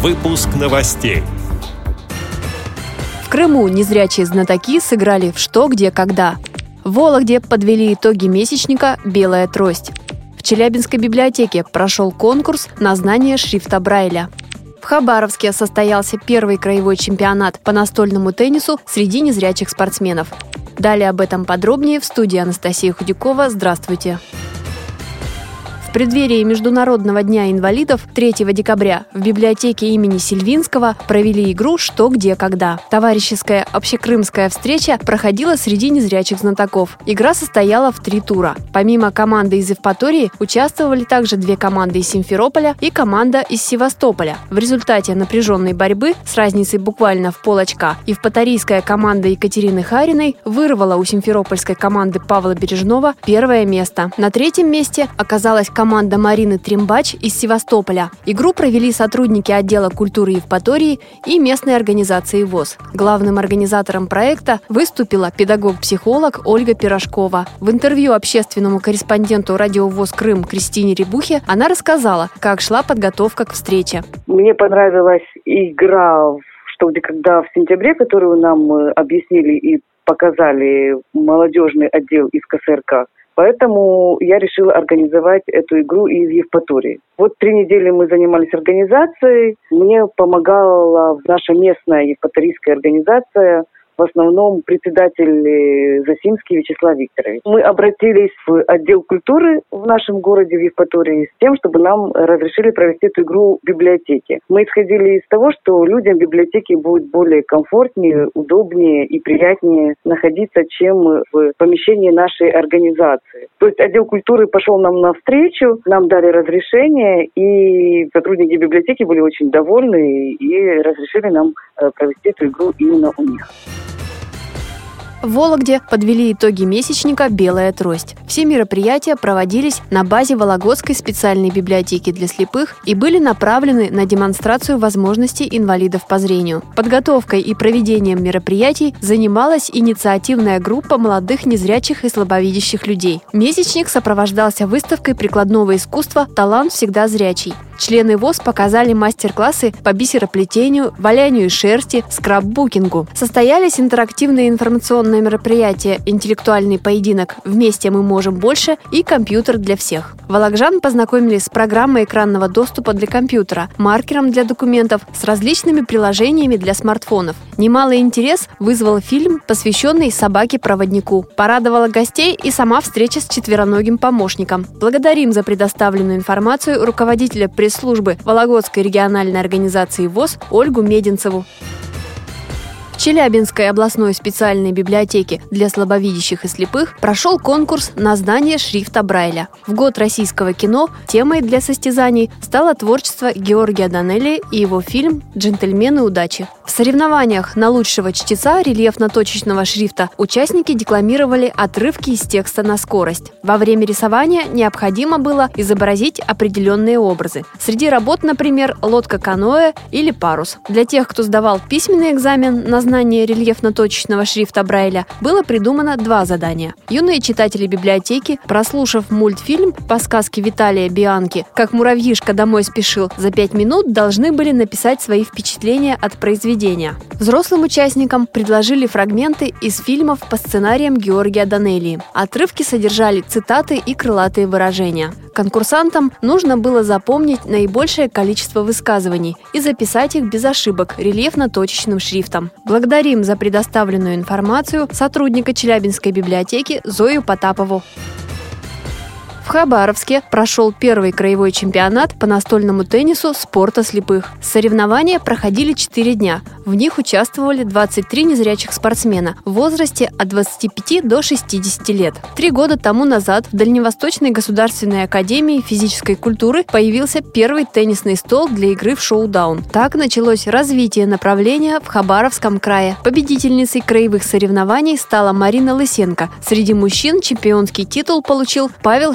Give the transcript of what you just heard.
Выпуск новостей. В Крыму незрячие знатоки сыграли в «Что, где, когда». В Вологде подвели итоги месячника «Белая трость». В Челябинской библиотеке прошел конкурс на знание шрифта Брайля. В Хабаровске состоялся первый краевой чемпионат по настольному теннису среди незрячих спортсменов. Далее об этом подробнее в студии Анастасия Худякова. Здравствуйте. Здравствуйте. Преддверии Международного дня инвалидов 3 декабря в библиотеке имени Сильвинского провели игру «Что, где, когда». Товарищеская общекрымская встреча проходила среди незрячих знатоков. Игра состояла в три тура. Помимо команды из Евпатории участвовали также две команды из Симферополя и команда из Севастополя. В результате напряженной борьбы с разницей буквально в пол очка евпаторийская команда Екатерины Хариной вырвала у симферопольской команды Павла Бережного первое место. На третьем месте оказалась команда Марины Тримбач из Севастополя. Игру провели сотрудники отдела культуры Евпатории и местной организации ВОЗ. Главным организатором проекта выступила педагог-психолог Ольга Пирожкова. В интервью общественному корреспонденту радио ВОЗ Крым Кристине Рябухе она рассказала, как шла подготовка к встрече. Мне понравилась игра что где когда в сентябре, которую нам э, объяснили и показали молодежный отдел из КСРК. Поэтому я решила организовать эту игру и в Евпатории. Вот три недели мы занимались организацией. Мне помогала наша местная евпаторийская организация – в основном председатель э, Засимский Вячеслав Викторович. Мы обратились в отдел культуры в нашем городе, в Евпатории, с тем, чтобы нам разрешили провести эту игру в библиотеке. Мы исходили из того, что людям в библиотеке будет более комфортнее, удобнее и приятнее находиться, чем в помещении нашей организации. То есть отдел культуры пошел нам навстречу, нам дали разрешение, и сотрудники библиотеки были очень довольны и разрешили нам э, провести эту игру именно у них. В Вологде подвели итоги месячника «Белая трость». Все мероприятия проводились на базе Вологодской специальной библиотеки для слепых и были направлены на демонстрацию возможностей инвалидов по зрению. Подготовкой и проведением мероприятий занималась инициативная группа молодых незрячих и слабовидящих людей. Месячник сопровождался выставкой прикладного искусства «Талант всегда зрячий». Члены ВОЗ показали мастер-классы по бисероплетению, валянию шерсти, скраббукингу. Состоялись интерактивные информационные мероприятия «Интеллектуальный поединок. Вместе мы можем больше» и «Компьютер для всех». Волокжан познакомились с программой экранного доступа для компьютера, маркером для документов, с различными приложениями для смартфонов. Немалый интерес вызвал фильм, посвященный собаке-проводнику. Порадовала гостей и сама встреча с четвероногим помощником. Благодарим за предоставленную информацию руководителя пресс пресс-службы Вологодской региональной организации ВОЗ Ольгу Мединцеву. Челябинской областной специальной библиотеке для слабовидящих и слепых прошел конкурс на знание шрифта Брайля. В год российского кино темой для состязаний стало творчество Георгия Данелли и его фильм «Джентльмены удачи». В соревнованиях на лучшего чтеца рельефно-точечного шрифта участники декламировали отрывки из текста на скорость. Во время рисования необходимо было изобразить определенные образы. Среди работ, например, лодка-каноэ или парус. Для тех, кто сдавал письменный экзамен на знание рельефно-точечного шрифта Брайля было придумано два задания. Юные читатели библиотеки, прослушав мультфильм по сказке Виталия Бианки «Как муравьишка домой спешил» за пять минут должны были написать свои впечатления от произведения. Взрослым участникам предложили фрагменты из фильмов по сценариям Георгия Данелии. Отрывки содержали цитаты и крылатые выражения. Конкурсантам нужно было запомнить наибольшее количество высказываний и записать их без ошибок рельефно-точечным шрифтом. Благодарим за предоставленную информацию сотрудника Челябинской библиотеки Зою Потапову. В Хабаровске прошел первый краевой чемпионат по настольному теннису спорта слепых. Соревнования проходили 4 дня. В них участвовали 23 незрячих спортсмена в возрасте от 25 до 60 лет. Три года тому назад в Дальневосточной государственной академии физической культуры появился первый теннисный стол для игры в шоу-даун. Так началось развитие направления в Хабаровском крае. Победительницей краевых соревнований стала Марина Лысенко. Среди мужчин чемпионский титул получил Павел